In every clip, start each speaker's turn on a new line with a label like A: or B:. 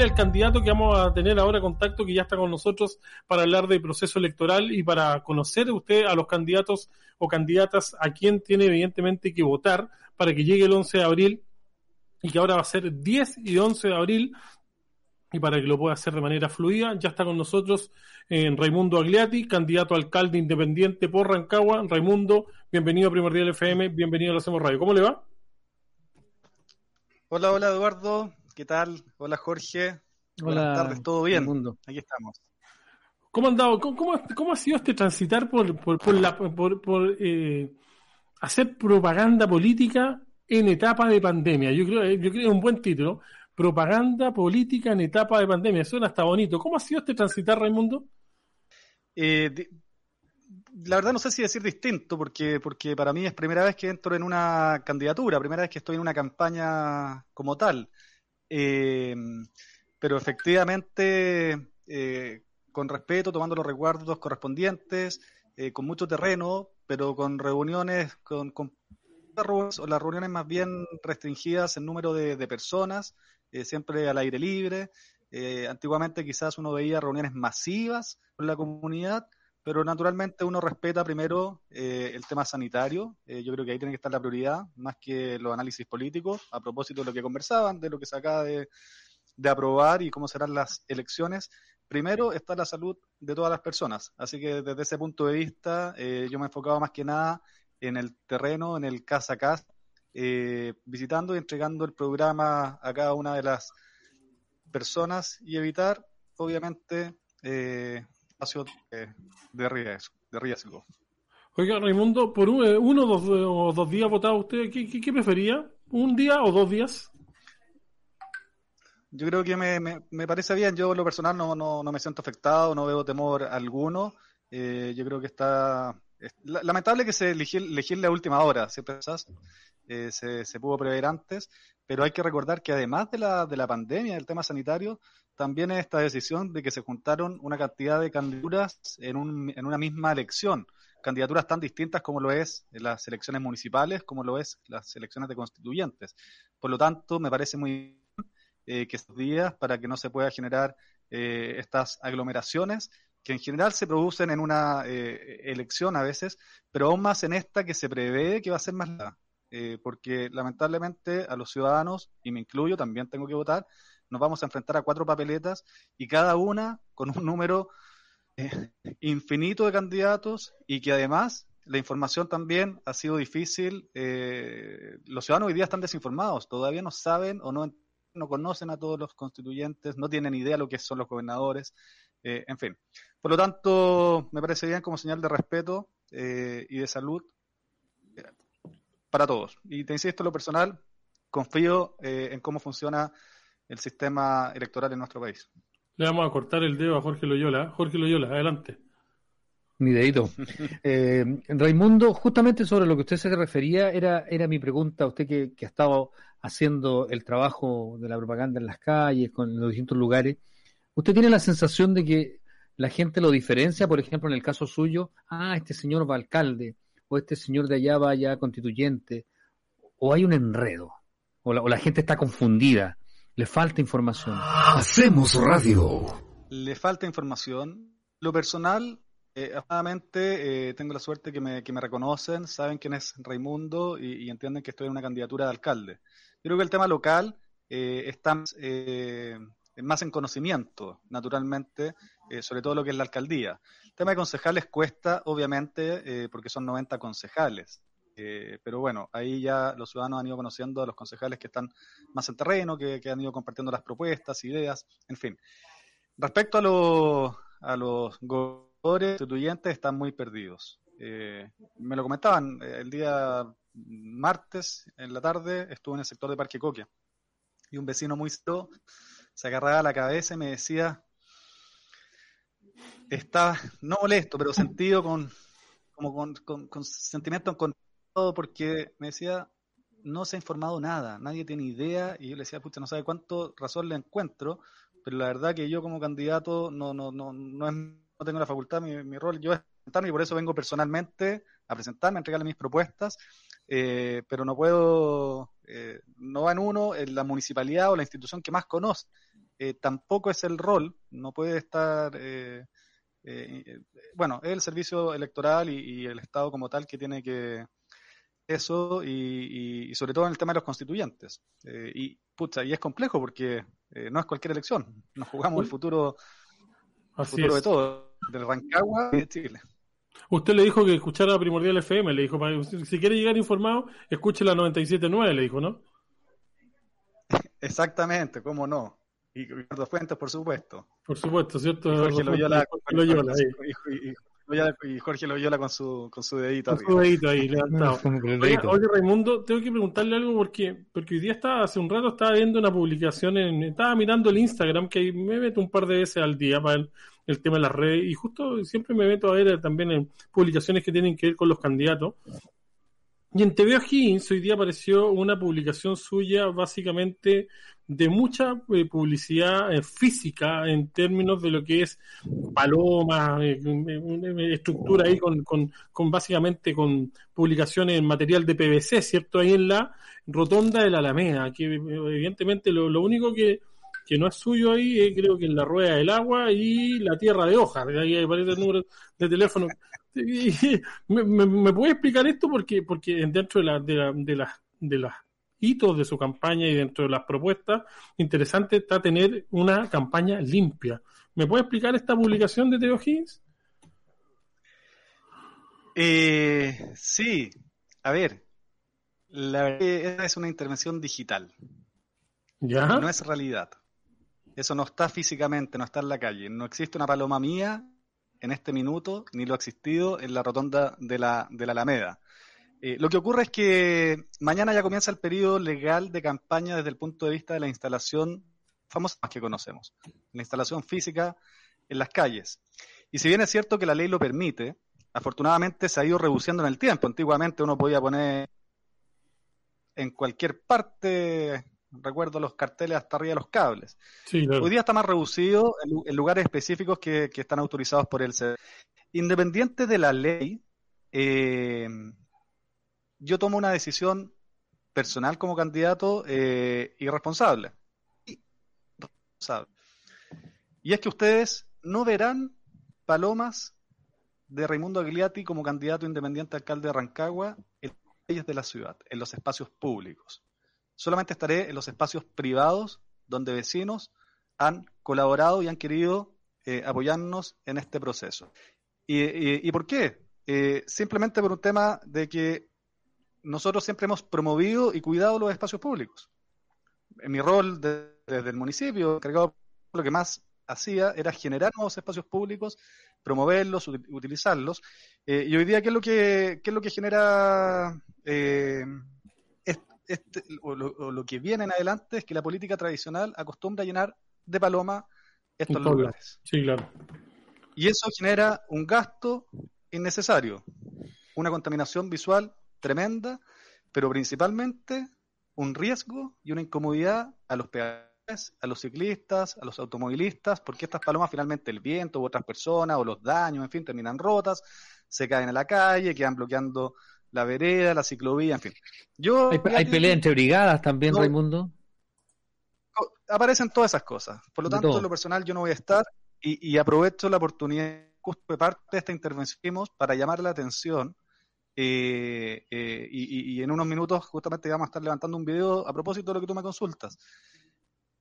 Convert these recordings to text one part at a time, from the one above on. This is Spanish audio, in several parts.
A: Al candidato que vamos a tener ahora contacto, que ya está con nosotros, para hablar del proceso electoral y para conocer usted a los candidatos o candidatas a quien tiene evidentemente que votar para que llegue el 11 de abril y que ahora va a ser 10 y 11 de abril y para que lo pueda hacer de manera fluida, ya está con nosotros eh, Raimundo Agliati, candidato a alcalde independiente por Rancagua. Raimundo, bienvenido a Primordial FM, bienvenido a Lo Hacemos Radio. ¿Cómo le va?
B: Hola, hola Eduardo, ¿qué tal? Hola Jorge,
C: Hola,
B: buenas tardes, ¿todo bien?
C: Raimundo.
B: Aquí estamos.
A: ¿Cómo han dado? ¿Cómo, cómo, cómo ha sido este transitar por, por, por, la, por, por, eh, hacer propaganda política en etapa de pandemia? Yo creo, yo creo que es un buen título. Propaganda política en etapa de pandemia. Suena hasta bonito. ¿Cómo ha sido este transitar, Raimundo?
B: Eh, la verdad no sé si decir distinto, porque, porque para mí es primera vez que entro en una candidatura, primera vez que estoy en una campaña como tal. Eh, pero efectivamente, eh, con respeto, tomando los resguardos correspondientes, eh, con mucho terreno, pero con reuniones, con, con las reuniones más bien restringidas en número de, de personas, eh, siempre al aire libre. Eh, antiguamente quizás uno veía reuniones masivas con la comunidad, pero naturalmente uno respeta primero eh, el tema sanitario. Eh, yo creo que ahí tiene que estar la prioridad, más que los análisis políticos, a propósito de lo que conversaban, de lo que se acaba de, de aprobar y cómo serán las elecciones. Primero está la salud de todas las personas. Así que desde ese punto de vista, eh, yo me he enfocado más que nada en el terreno, en el casa a casa, eh, visitando y entregando el programa a cada una de las personas y evitar, obviamente, eh, espacios de, de riesgo. De riesgo.
A: Oiga, Raimundo, por un- eh, uno o dos, o dos días votaba usted, ¿qué, qué, qué prefería? ¿Un día o dos días?
B: Yo creo que me, me, me parece bien. Yo, en lo personal, no, no, no me siento afectado, no veo temor alguno. Eh, yo creo que está. Lamentable que se eligió la última hora, siempre pensás, eh, se, se pudo prever antes, pero hay que recordar que además de la, de la pandemia, del tema sanitario, también es esta decisión de que se juntaron una cantidad de candidaturas en, un, en una misma elección. Candidaturas tan distintas como lo es las elecciones municipales, como lo es las elecciones de constituyentes. Por lo tanto, me parece muy eh, que estos días para que no se pueda generar eh, estas aglomeraciones que en general se producen en una eh, elección a veces, pero aún más en esta que se prevé que va a ser más larga, eh, porque lamentablemente a los ciudadanos, y me incluyo, también tengo que votar, nos vamos a enfrentar a cuatro papeletas y cada una con un número eh, infinito de candidatos y que además la información también ha sido difícil. los ciudadanos hoy día están desinformados, todavía no saben o no, no conocen a todos los constituyentes, no tienen idea lo que son los gobernadores, eh, en fin. Por lo tanto, me parece bien como señal de respeto eh, y de salud eh, para todos. Y te insisto, en lo personal, confío eh, en cómo funciona el sistema electoral en nuestro país.
A: Le vamos a cortar el dedo a Jorge Loyola. Jorge Loyola, adelante.
C: Mi dedito. Eh, Raimundo, justamente sobre lo que usted se refería, era, era mi pregunta, usted que, que ha estado haciendo el trabajo de la propaganda en las calles, con los distintos lugares, ¿usted tiene la sensación de que la gente lo diferencia, por ejemplo, en el caso suyo, ah, este señor va alcalde, o este señor de allá va ya constituyente, o hay un enredo, o la, o la gente está confundida, le falta información?
D: Hacemos radio.
B: Le falta información. Lo personal, eh, afortunadamente, eh, tengo la suerte que me, que me reconocen, saben quién es Raimundo y, y entienden que estoy en una candidatura de alcalde. Yo creo que el tema local eh, está eh, más en conocimiento, naturalmente, eh, sobre todo lo que es la alcaldía. El tema de concejales cuesta, obviamente, porque son 90 concejales. pero bueno, ahí ya los ciudadanos han ido conociendo a los concejales que están más en terreno, que, han ido compartiendo las propuestas, ideas, en fin. Respecto a, los a los gobernadores constituyentes, están muy perdidos. me lo comentaban el día martes en la tarde estuve en el sector de Parque Coquia y un vecino muy solo se agarraba la cabeza y me decía, estaba no molesto, pero sentido con, como con, con, con sentimiento encontrado porque me decía, no se ha informado nada, nadie tiene idea y yo le decía, pucha, no sabe cuánto razón le encuentro, pero la verdad que yo como candidato no, no, no, no, es, no tengo la facultad, mi, mi rol yo es y por eso vengo personalmente a presentarme, a entregarle mis propuestas eh, pero no puedo, eh, no va en uno, en la municipalidad o la institución que más conoce. Eh, tampoco es el rol, no puede estar, bueno, es el servicio electoral y, el Estado como tal que tiene que eso y, sobre todo en el tema de los constituyentes. y pucha, y es complejo porque no es cualquier elección, nos jugamos el futuro, el futuro de todo, del Rancagua y de Chile.
A: Usted le dijo que escuchara Primordial FM, le dijo, si quiere llegar informado, escuche la 97.9, le dijo, ¿no?
B: Exactamente, cómo no. Y Ricardo Fuentes, por supuesto.
A: Por supuesto, ¿cierto?
B: Y Jorge Loyola, y Jorge Loyola con su, con su dedito
A: con su dedito ahí levantado. Oye, oye, Raimundo, tengo que preguntarle algo porque, porque hoy día estaba, hace un rato estaba viendo una publicación, en, estaba mirando el Instagram, que me meto un par de veces al día para el, tema de las redes, y justo siempre me meto a ver también en publicaciones que tienen que ver con los candidatos. Y en TV O'Higgins hoy día apareció una publicación suya básicamente de mucha eh, publicidad eh, física en términos de lo que es paloma, eh, estructura ahí con, con, con, básicamente con publicaciones en material de PVC, ¿cierto? Ahí en la rotonda de la Alameda, que evidentemente lo, lo único que, que no es suyo ahí, creo que en la rueda del agua y la tierra de hoja, ahí aparece el número de teléfono ¿Me, me, puede explicar esto? Porque, porque dentro de, la, de, la, de, las, de las hitos de su campaña y dentro de las propuestas, interesante está tener una campaña limpia. ¿Me puede explicar esta publicación de Teo Higgins?
B: Eh, sí, a ver, la verdad es una intervención digital.
A: ¿Ya?
B: No es realidad. Eso no está físicamente, no está en la calle. No existe una paloma mía en este minuto, ni lo ha existido en la rotonda de la, de la Alameda. Eh, lo que ocurre es que mañana ya comienza el periodo legal de campaña desde el punto de vista de la instalación famosa que conocemos, la instalación física en las calles. Y si bien es cierto que la ley lo permite, afortunadamente se ha ido reduciendo en el tiempo. Antiguamente uno podía poner en cualquier parte recuerdo los carteles hasta arriba de los cables. Hoy día está más reducido en, lugares específicos que, están autorizados por el CED. Independiente de la ley, eh, yo tomo una decisión personal como candidato eh, irresponsable. Y es que ustedes no verán palomas de Raimundo Agliati como candidato independiente alcalde de Rancagua en las calles de la ciudad, en los espacios públicos solamente estaré en los espacios privados donde vecinos han colaborado y han querido eh, apoyarnos en este proceso. ¿Y, por qué? Eh, simplemente por un tema de que nosotros siempre hemos promovido y cuidado los espacios públicos. En mi rol desde el municipio, encargado lo que más hacía era generar nuevos espacios públicos, promoverlos, utilizarlos. Eh, y hoy día, ¿qué es lo que, qué es lo que genera este, o, lo, que viene en adelante es que la política tradicional acostumbra a llenar de paloma estos lugares.
A: Sí, claro.
B: Y eso genera un gasto innecesario, una contaminación visual tremenda, pero principalmente un riesgo y una incomodidad a los peatones, a los ciclistas, a los automovilistas, porque estas palomas finalmente el viento u otras personas o los daños, en fin, terminan rotas, se caen a la calle, quedan bloqueando la vereda, la ciclovía, en fin.
C: Yo, ¿Hay, hay pelea entre brigadas también, Raimundo?
B: Aparecen todas esas cosas. Por lo tanto, en lo personal yo no voy a estar y, aprovecho la oportunidad justo de parte de esta intervención para llamar la atención eh, eh, y, y, y, en unos minutos justamente vamos a estar levantando un video a propósito de lo que tú me consultas.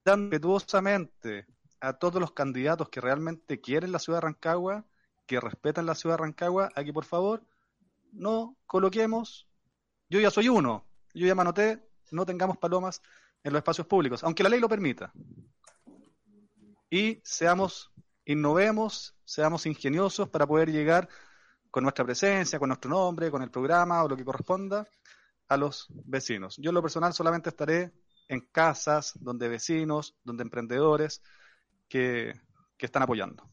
B: impetuosamente a todos los candidatos que realmente quieren la ciudad de Rancagua, que respetan la ciudad de Rancagua, aquí por favor, no coloquemos, yo ya soy uno, yo ya me no tengamos palomas en los espacios públicos, aunque la ley lo permita. Y seamos, innovemos, seamos ingeniosos para poder llegar con nuestra presencia, con nuestro nombre, con el programa o lo que corresponda a los vecinos. Yo en lo personal solamente estaré en casas donde vecinos, donde emprendedores que, están apoyando.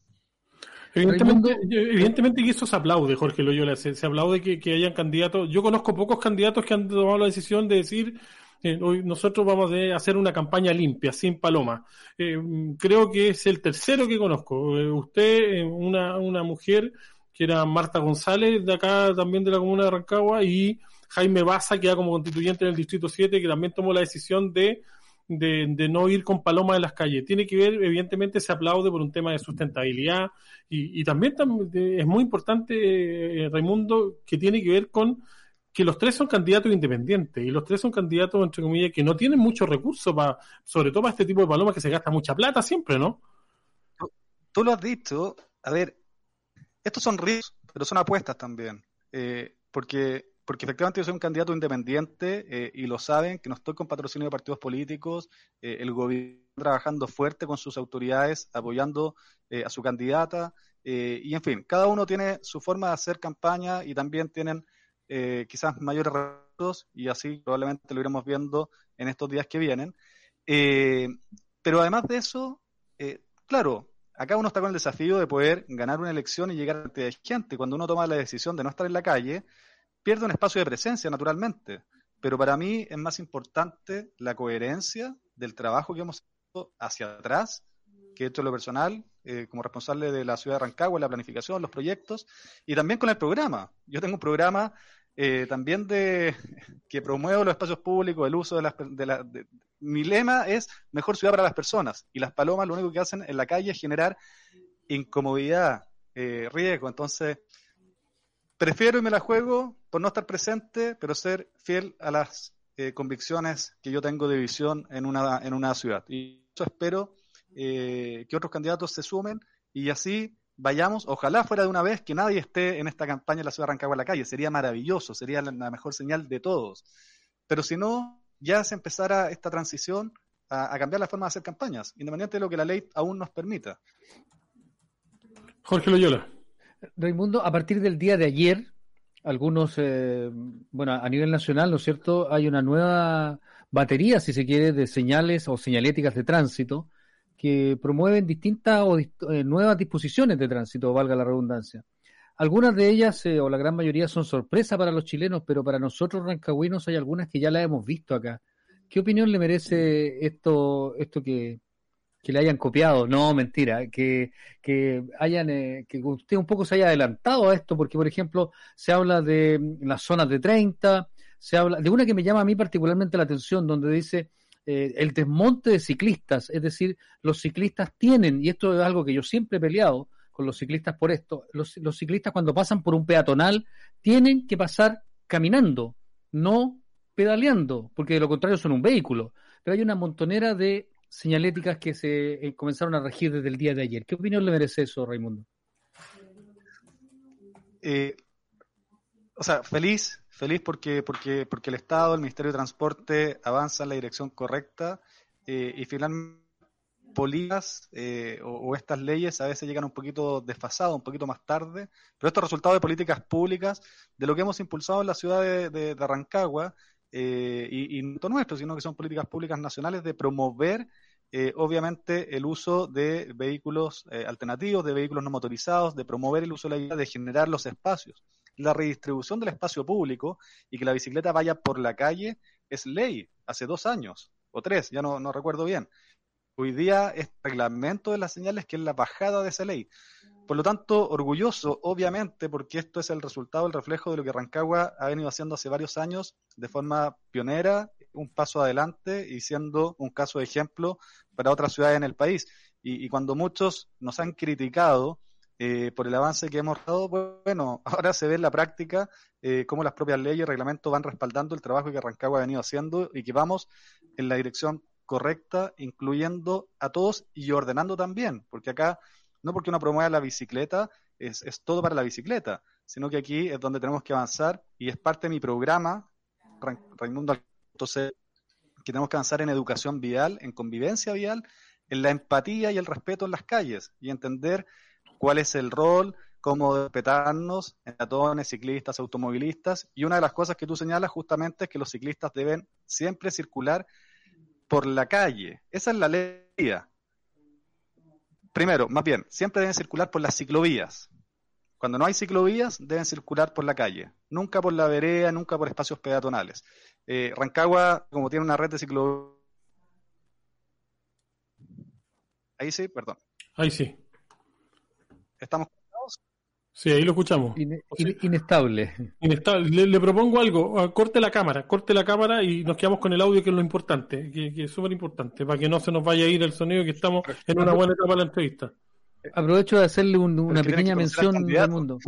A: Evidentemente, evidentemente que eso se aplaude, Jorge Loyola, se, se aplaude que, que hayan candidatos. Yo conozco pocos candidatos que han tomado la decisión de decir eh, hoy nosotros vamos a hacer una campaña limpia, sin paloma. Eh, creo que es el tercero que conozco. Eh, usted, una, una mujer que era Marta González, de acá también de la comuna de Rancagua, y Jaime Baza, que era como constituyente en el Distrito 7, que también tomó la decisión de de, no ir con palomas en las calles. Tiene que ver, evidentemente, se aplaude por un tema de sustentabilidad y, también es muy importante, eh, Raimundo, que tiene que ver con que los tres son candidatos independientes y los tres son candidatos, entre comillas, que no tienen muchos recursos, para, sobre todo para este tipo de palomas que se gasta mucha plata siempre, ¿no?
B: Tú lo has dicho, a ver, estos son riesgos, pero son apuestas también, eh, porque porque efectivamente yo soy un candidato independiente eh, y lo saben, que no estoy con patrocinio de partidos políticos, eh, el gobierno trabajando fuerte con sus autoridades, apoyando eh, a su candidata, y en fin, cada uno tiene su forma de hacer campaña y también tienen quizás mayores recursos, y así probablemente lo iremos viendo en estos días que vienen. pero además de eso, claro, acá uno está con el desafío de poder ganar una elección y llegar a la gente. Cuando uno toma la decisión de no estar en la calle, pierde un espacio de presencia, naturalmente. Pero para mí es más importante la coherencia del trabajo que hemos hecho hacia atrás, que he hecho lo personal, eh, como responsable de la ciudad de Rancagua, la planificación, los proyectos, y también con el programa. Yo tengo un programa eh, también de que promuevo los espacios públicos, el uso de las... De mi lema es mejor ciudad para las personas, y las palomas lo único que hacen en la calle es generar incomodidad, eh, riesgo. Entonces, prefiero y me la juego por no estar presente, pero ser fiel a las eh, convicciones que yo tengo de visión en una, en una ciudad. Y eso espero eh, que otros candidatos se sumen y así vayamos, ojalá fuera de una vez que nadie esté en esta campaña en la ciudad de Rancagua en la calle, sería maravilloso, sería la, mejor señal de todos. Pero si no, ya se empezara esta transición a, a cambiar la forma de hacer campañas, independientemente de lo que la ley aún nos permita.
A: Jorge Loyola.
C: Raimundo, a partir del día de ayer, algunos, eh, bueno, a nivel nacional, ¿no es cierto? Hay una nueva batería, si se quiere, de señales o señaléticas de tránsito que promueven distintas o eh, nuevas disposiciones de tránsito, valga la redundancia. Algunas de ellas, eh, o la gran mayoría, son sorpresa para los chilenos, pero para nosotros rancagüinos hay algunas que ya las hemos visto acá. ¿Qué opinión le merece esto, esto que, que le hayan copiado, no, mentira, que, que hayan, eh, que usted un poco se haya adelantado a esto, porque por ejemplo se habla de mm, las zonas de 30, se habla de una que me llama a mí particularmente la atención, donde dice eh, el desmonte de ciclistas, es decir, los ciclistas tienen, y esto es algo que yo siempre he peleado con los ciclistas por esto, los, los ciclistas cuando pasan por un peatonal tienen que pasar caminando, no pedaleando, porque de lo contrario son un vehículo. Pero hay una montonera de señaléticas que se eh, comenzaron a regir desde el día de ayer. ¿Qué opinión le merece eso, Raimundo?
B: Eh, o sea, feliz, feliz porque, porque, porque el Estado, el Ministerio de Transporte avanza en la dirección correcta eh, y finalmente políticas o, estas leyes a veces llegan un poquito desfasadas, un poquito más tarde, pero esto es resultado de políticas públicas, de lo que hemos impulsado en la ciudad de, de, de Rancagua, eh, y, no nuestro, sino que son políticas públicas nacionales de promover, eh, obviamente, el uso de vehículos eh, alternativos, de vehículos no motorizados, de promover el uso de la vida, de generar los espacios. La redistribución del espacio público y que la bicicleta vaya por la calle es ley, hace dos años o tres, ya no, no recuerdo bien. Hoy día es reglamento de las señales que es la bajada de esa ley. Por lo tanto, orgulloso, obviamente, porque esto es el resultado, el reflejo de lo que Rancagua ha venido haciendo hace varios años de forma pionera, un paso adelante y siendo un caso de ejemplo para otras ciudades en el país. Y, cuando muchos nos han criticado eh, por el avance que hemos dado, bueno, ahora se ve en la práctica eh, cómo las propias leyes y reglamentos van respaldando el trabajo que Rancagua ha venido haciendo y que vamos en la dirección correcta, incluyendo a todos y ordenando también, porque acá no porque uno promueva la bicicleta es, es todo para la bicicleta, sino que aquí es donde tenemos que avanzar y es parte de mi programa, Raimundo, entonces, que tenemos que avanzar en educación vial, en convivencia vial, en la empatía y el respeto en las calles y entender cuál es el rol, cómo respetarnos peatones, ciclistas, automovilistas. Y una de las cosas que tú señalas justamente es que los ciclistas deben siempre circular por la calle. Esa es la ley. Primero, más bien, siempre deben circular por las ciclovías. Cuando no hay ciclovías, deben circular por la calle, nunca por la vereda, nunca por espacios peatonales. Eh, Rancagua, como tiene una red de ciclovías. Ahí sí, perdón.
A: Ahí sí.
B: ¿Estamos
A: Sí, ahí lo escuchamos.
C: inestable.
A: Inestable. Le, propongo algo. Ah, corte la cámara, corte la cámara y nos quedamos con el audio, que es lo importante, que, es súper importante, para que no se nos vaya a ir el sonido, que estamos en una buena etapa de la entrevista.
C: Aprovecho de hacerle una pequeña mención al mundo.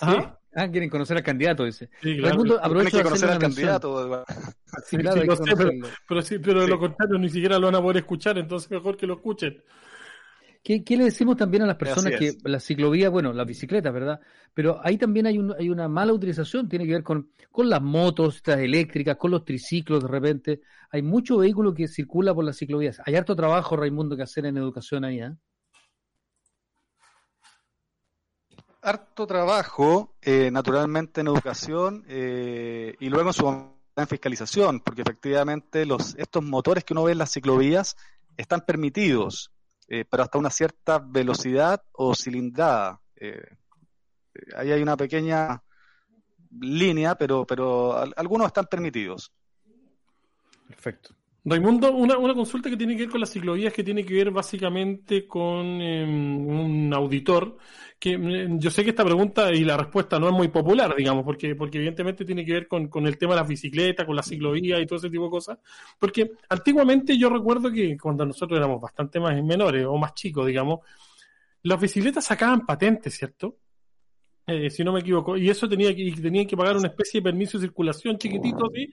C: ¿Ah? ¿Ah? quieren conocer al candidato, dice.
A: Sí, claro.
B: aprovecho de conocer al candidato.
A: Sí, claro, pero, sí, pero de lo contrario ni siquiera lo van a poder escuchar, entonces mejor que lo escuchen.
C: ¿Qué, le decimos también a las personas que la ciclovía, bueno, las bicicletas, ¿verdad? Pero ahí también hay, un, hay una mala utilización, tiene que ver con, con las motos, estas eléctricas, con los triciclos de repente. Hay mucho vehículo que circula por las ciclovías. Hay harto trabajo, Raimundo, que hacer en educación ahí, ¿eh?
B: Harto trabajo, eh, naturalmente, en educación eh, y luego en su en fiscalización, porque efectivamente los, estos motores que uno ve en las ciclovías están permitidos eh, pero hasta una cierta velocidad o cilindrada. Eh, ahí hay una pequeña línea, pero, pero algunos están permitidos.
A: Perfecto. Raimundo, una, una consulta que tiene que ver con las ciclovías, que tiene que ver básicamente con em, un auditor, que em, yo sé que esta pregunta y la respuesta no es muy popular, digamos, porque, porque evidentemente tiene que ver con, con el tema de las bicicletas, con las ciclovías y todo ese tipo de cosas, porque antiguamente yo recuerdo que cuando nosotros éramos bastante más menores o más chicos, digamos, las bicicletas sacaban patentes, ¿cierto? Eh, si no me equivoco, y eso tenía que, tenían que pagar una especie de permiso de circulación chiquitito así,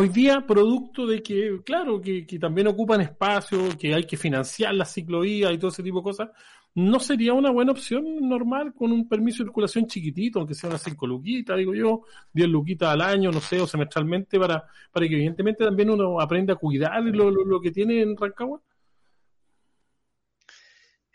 A: Hoy día, producto de que, claro, que, también ocupan espacio, que hay que financiar las ciclovías y todo ese tipo de cosas, ¿no sería una buena opción normal con un permiso de circulación chiquitito, aunque sea unas 5 luquitas, digo yo, 10 luquitas al año, no sé, o semestralmente, para, para que evidentemente también uno aprenda a cuidar lo, lo que tiene en Rancagua?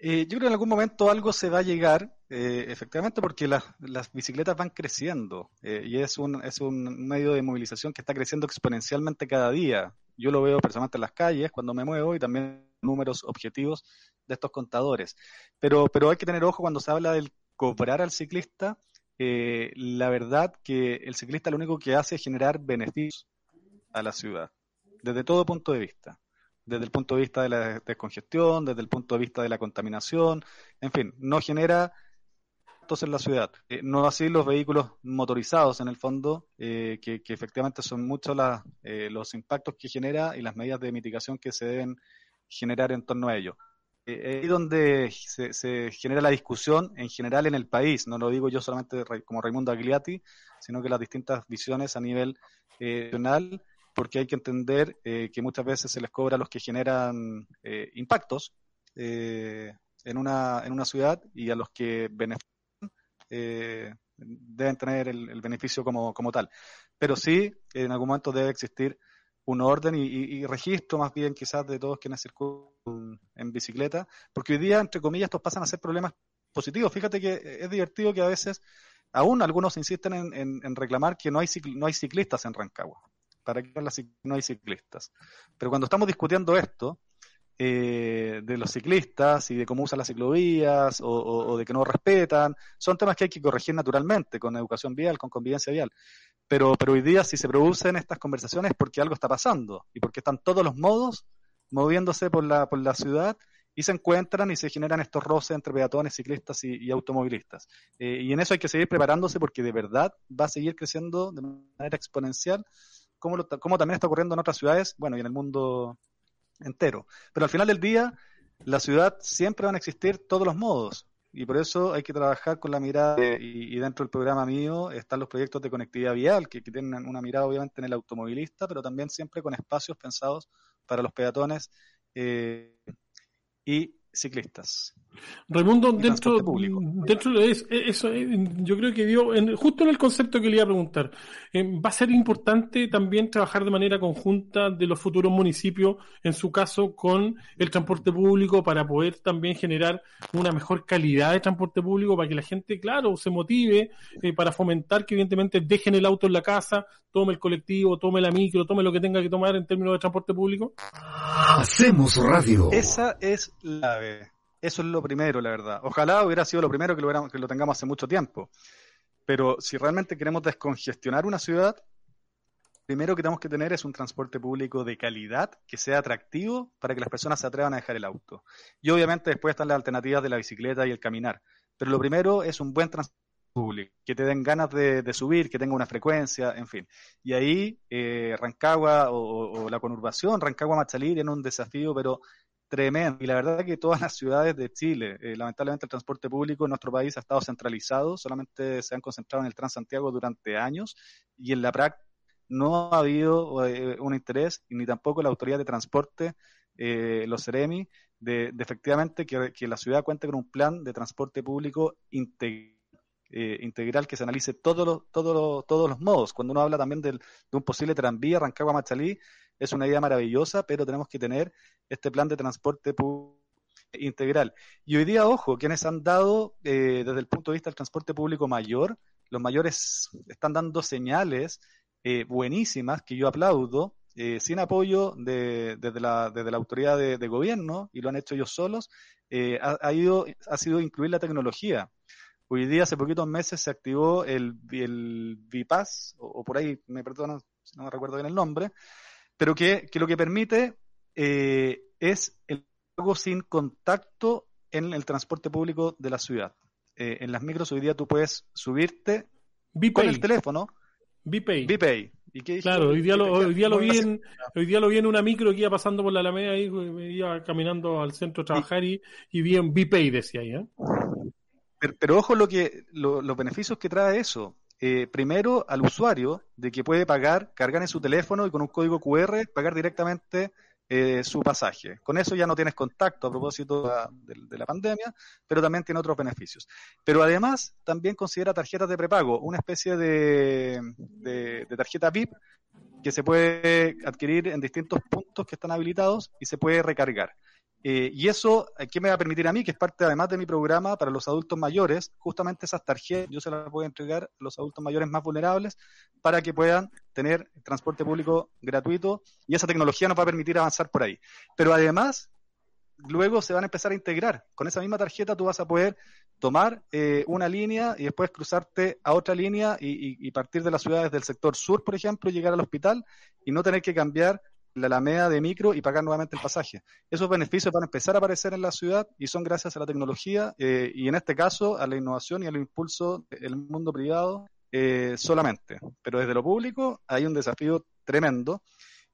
B: Eh, yo creo que en algún momento algo se va a llegar, eh, efectivamente, porque las, bicicletas van creciendo eh, y es un, es un medio de movilización que está creciendo exponencialmente cada día. Yo lo veo personalmente en las calles cuando me muevo y también números objetivos de estos contadores. Pero, pero hay que tener ojo cuando se habla del cobrar al ciclista. la verdad que el ciclista lo único que hace es generar beneficios a la ciudad, desde todo punto de vista desde el punto de vista de la descongestión, desde el punto de vista de la contaminación, en fin, no genera en la ciudad. Eh, no así los vehículos motorizados, en el fondo, eh, que, efectivamente son muchos eh, los impactos que genera y las medidas de mitigación que se deben generar en torno a ello. Eh, ahí donde se, se, genera la discusión en general en el país, no lo digo yo solamente como Raimundo Agliati, sino que las distintas visiones a nivel nacional porque hay que entender eh, que muchas veces se les cobra a los que generan eh, impactos eh, en, una, en una ciudad y a los que benefician deben tener el, beneficio como, como, tal. Pero sí, en algún momento debe existir un orden y, registro más bien quizás de todos quienes circulan en bicicleta, porque hoy día, entre comillas, estos pasan a ser problemas positivos. Fíjate que es divertido que a veces aún algunos insisten en, en reclamar que no hay, no hay ciclistas en Rancagua para que no hay ciclistas. Pero cuando estamos discutiendo esto, eh, de los ciclistas y de cómo usan las ciclovías o, de que no respetan, son temas que hay que corregir naturalmente con educación vial, con convivencia vial. Pero, pero hoy día si se producen estas conversaciones es porque algo está pasando y porque están todos los modos moviéndose por la, por la ciudad y se encuentran y se generan estos roces entre peatones, ciclistas y, automovilistas. Eh, y en eso hay que seguir preparándose porque de verdad va a seguir creciendo de manera exponencial como, también está ocurriendo en otras ciudades, bueno, y en el mundo entero. Pero al final del día, la ciudad siempre van a existir todos los modos. Y por eso hay que trabajar con la mirada, y, dentro del programa mío están los proyectos de conectividad vial, que, tienen una mirada obviamente en el automovilista, pero también siempre con espacios pensados para los peatones eh, y ciclistas.
A: Raimundo, dentro, dentro de eso, eh, yo creo que dio, justo en el concepto que le iba a preguntar, eh, va a ser importante también trabajar de manera conjunta de los futuros municipios, en su caso, con el transporte público para poder también generar una mejor calidad de transporte público, para que la gente, claro, se motive, eh, para fomentar que evidentemente dejen el auto en la casa, tome el colectivo, tome la micro, tome lo que tenga que tomar en términos de transporte público.
D: Hacemos radio.
B: Esa es la eso es lo primero, la verdad. Ojalá hubiera sido lo primero que lo, que lo tengamos hace mucho tiempo. Pero si realmente queremos descongestionar una ciudad, primero que tenemos que tener es un transporte público de calidad, que sea atractivo para que las personas se atrevan a dejar el auto. Y obviamente después están las alternativas de la bicicleta y el caminar. Pero lo primero es un buen transporte público, que te den ganas de, subir, que tenga una frecuencia, en fin. Y ahí eh, Rancagua o, la conurbación, Rancagua-Machalí, tiene un desafío, pero tremendo. Y la verdad que todas las ciudades de Chile, eh, lamentablemente el transporte público en nuestro país ha estado centralizado, solamente se han concentrado en el Transantiago durante años y en la práctica no ha habido eh, un interés ni tampoco la autoridad de transporte, eh, los CEREMI, de, efectivamente que, la ciudad cuente con un plan de transporte público integral que se analice todos los, todos todos los modos. Cuando uno habla también del, de un posible tranvía Rancagua-Machalí, es una idea maravillosa, pero tenemos que tener este plan de transporte integral. Y hoy día, ojo, quienes han dado, eh, desde el punto de vista del transporte público mayor, los mayores están dando señales eh, buenísimas que yo aplaudo, eh, sin apoyo de, desde, la, desde la autoridad de, gobierno, y lo han hecho ellos solos, ha, ido, ha sido incluir la tecnología. Hoy día, hace poquitos meses, se activó el, el VIPAS, o, por ahí, me perdono si no me recuerdo bien el nombre, pero que, lo que permite eh, es el pago sin contacto en el transporte público de la ciudad. Eh, en las micros hoy día tú puedes subirte con el teléfono.
A: BPay.
B: BPay.
A: claro, hoy día, lo, hoy, día lo vi en, hoy día lo vi en una micro que iba pasando por la Alameda y iba caminando al centro a trabajar y, y vi en BPay, decía ahí. ¿eh?
B: Pero, ojo lo que, los beneficios que trae eso. Eh, primero al usuario de que puede pagar, cargar en su teléfono y con un código QR pagar directamente eh, su pasaje. Con eso ya no tienes contacto a propósito de, la pandemia, pero también tiene otros beneficios. Pero además también considera tarjetas de prepago, una especie de, de tarjeta VIP que se puede adquirir en distintos puntos que están habilitados y se puede recargar. Eh, y eso, eh, ¿qué me va a permitir a mí? Que es parte además de mi programa para los adultos mayores, justamente esas tarjetas yo se las voy a entregar a los adultos mayores más vulnerables para que puedan tener transporte público gratuito y esa tecnología nos va a permitir avanzar por ahí. Pero además, luego se van a empezar a integrar. Con esa misma tarjeta tú vas a poder tomar eh, una línea y después cruzarte a otra línea y, partir de las ciudades del sector sur, por ejemplo, llegar al hospital y no tener que cambiar la alameda de micro y pagar nuevamente el pasaje. Esos beneficios van a empezar a aparecer en la ciudad y son gracias a la tecnología eh, y en este caso a la innovación y al impulso del mundo privado eh, solamente. Pero desde lo público hay un desafío tremendo.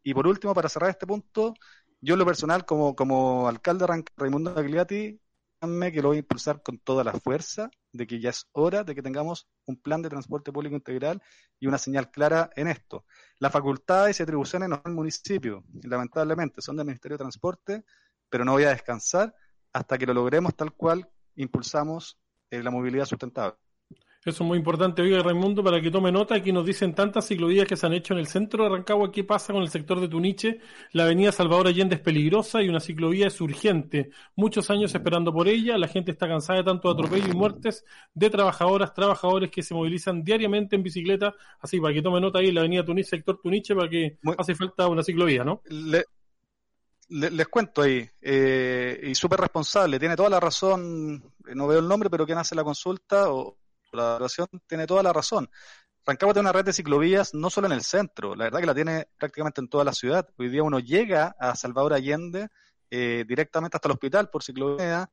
B: Y por último, para cerrar este punto, yo en lo personal, como, como alcalde de Raimundo Agliati, que lo voy a impulsar con toda la fuerza de que ya es hora de que tengamos un plan de transporte público integral y una señal clara en esto. Las facultades y atribuciones no son del municipio, lamentablemente, son del Ministerio de Transporte, pero no voy a descansar hasta que lo logremos tal cual impulsamos eh, la movilidad sustentable.
A: Eso es muy importante, oiga Raimundo, para que tome nota, aquí nos dicen tantas ciclovías que se han hecho en el centro de Rancagua, ¿qué pasa con el sector de Tuniche? La avenida Salvador Allende es peligrosa y una ciclovía es urgente. Muchos años esperando por ella, la gente está cansada de tanto atropello y muertes de trabajadoras, trabajadores que se movilizan diariamente en bicicleta, así para que tome nota ahí la avenida Tuniche, sector Tuniche, para que hace falta una ciclovía, ¿no?
B: les cuento ahí, eh, y súper responsable, tiene toda la razón, no veo el nombre, pero quien hace la consulta o la evaluación tiene toda la razón. Rancagua tiene una red de ciclovías no solo en el centro, la verdad que la tiene prácticamente en toda la ciudad. Hoy día uno llega a Salvador Allende eh, directamente hasta el hospital por ciclovía,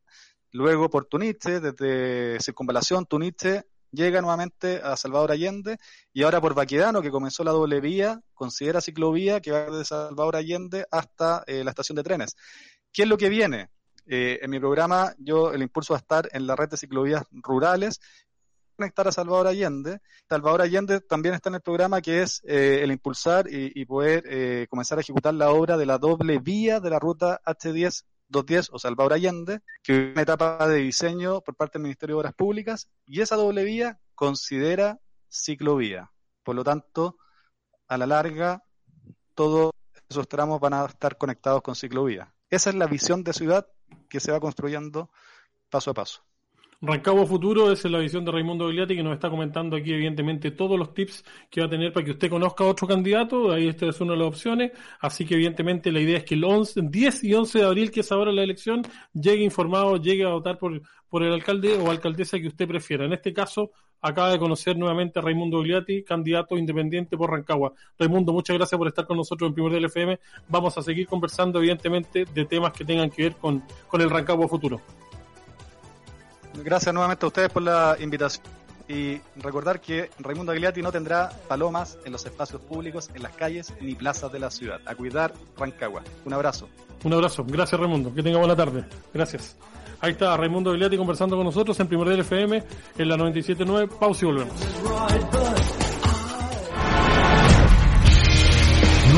B: luego por Tuniche, desde Circunvalación, Tuniche, llega nuevamente a Salvador Allende y ahora por Baquedano, que comenzó la doble vía, considera ciclovía que va desde Salvador Allende hasta eh, la estación de trenes. ¿Qué es lo que viene? Eh, en mi programa yo el impulso va a estar en la red de ciclovías rurales conectar a Salvador Allende. Salvador Allende también está en el programa que es eh, el impulsar y, poder eh, comenzar a ejecutar la obra de la doble vía de la ruta H10 210 o Salvador Allende, que es una etapa de diseño por parte del Ministerio de Obras Públicas, y esa doble vía considera ciclovía. Por lo tanto, a la larga, todos esos tramos van a estar conectados con ciclovía. Esa es la visión de ciudad que se va construyendo paso a paso.
A: Rancagua Futuro es la visión de Raimundo Gliati que nos está comentando aquí evidentemente todos los tips que va a tener para que usted conozca a otro candidato, ahí esta es una de las opciones, así que evidentemente la idea es que el 11, 10 y 11 de abril, que es ahora la elección, llegue informado, llegue a votar por, por el alcalde o alcaldesa que usted prefiera. En este caso, acaba de conocer nuevamente a Raimundo Gliati, candidato independiente por Rancagua. Raimundo, muchas gracias por estar con nosotros en Primer del FM. Vamos a seguir conversando evidentemente de temas que tengan que ver con, con el Rancagua Futuro.
B: Gracias nuevamente a ustedes por la invitación y recordar que Raimundo Aguiliati no tendrá palomas en los espacios públicos, en las calles ni plazas de la ciudad. A cuidar Rancagua. Un abrazo.
A: Un abrazo. Gracias Raimundo. Que tenga buena tarde. Gracias. Ahí está Raimundo Aguiliati conversando con nosotros en Primer del FM en la 97.9. Pausa y volvemos.